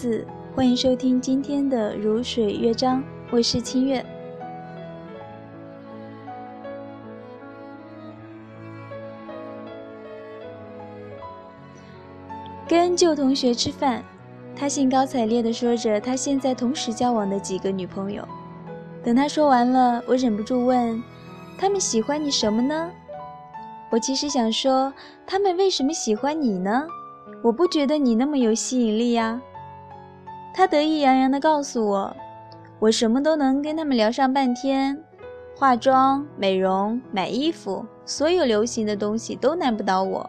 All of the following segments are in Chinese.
四，欢迎收听今天的《如水乐章》，我是清月。跟旧同学吃饭，他兴高采烈地说着他现在同时交往的几个女朋友。等他说完了，我忍不住问：“他们喜欢你什么呢？”我其实想说，他们为什么喜欢你呢？我不觉得你那么有吸引力呀。他得意洋洋地告诉我：“我什么都能跟他们聊上半天，化妆、美容、买衣服，所有流行的东西都难不倒我。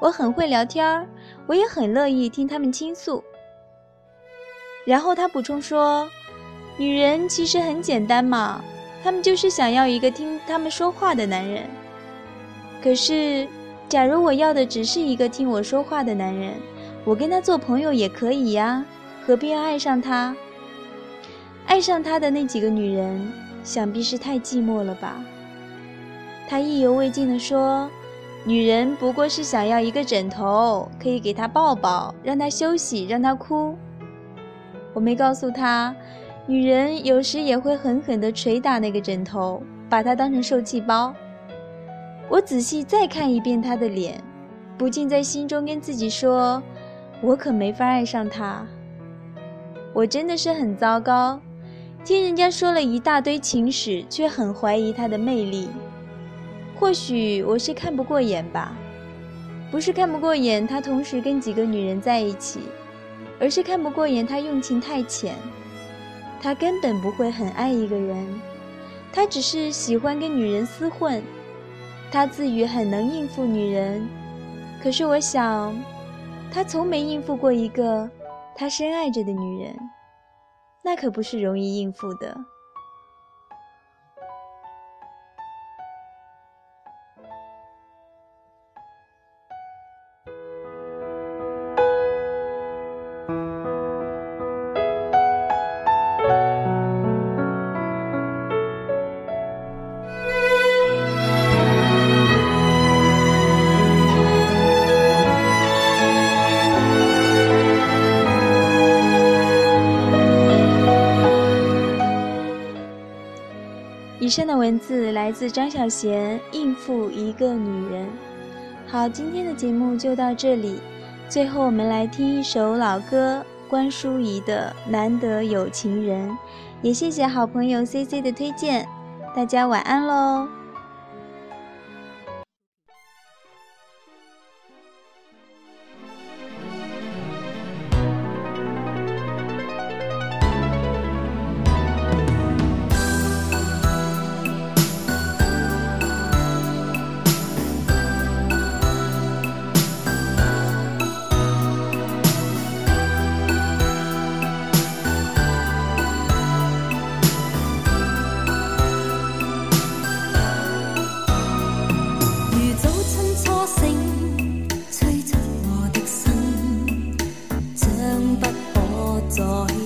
我很会聊天儿，我也很乐意听他们倾诉。”然后他补充说：“女人其实很简单嘛，她们就是想要一个听她们说话的男人。可是……”假如我要的只是一个听我说话的男人，我跟他做朋友也可以呀，何必要爱上他？爱上他的那几个女人，想必是太寂寞了吧？他意犹未尽地说：“女人不过是想要一个枕头，可以给她抱抱，让她休息，让她哭。”我没告诉他，女人有时也会狠狠地捶打那个枕头，把它当成受气包。我仔细再看一遍他的脸，不禁在心中跟自己说：“我可没法爱上他。”我真的是很糟糕，听人家说了一大堆情史，却很怀疑他的魅力。或许我是看不过眼吧，不是看不过眼他同时跟几个女人在一起，而是看不过眼他用情太浅。他根本不会很爱一个人，他只是喜欢跟女人厮混。他自诩很能应付女人，可是我想，他从没应付过一个他深爱着的女人，那可不是容易应付的。以上的文字来自张小娴，《应付一个女人》。好，今天的节目就到这里。最后，我们来听一首老歌，关淑怡的《难得有情人》。也谢谢好朋友 C C 的推荐，大家晚安喽。在。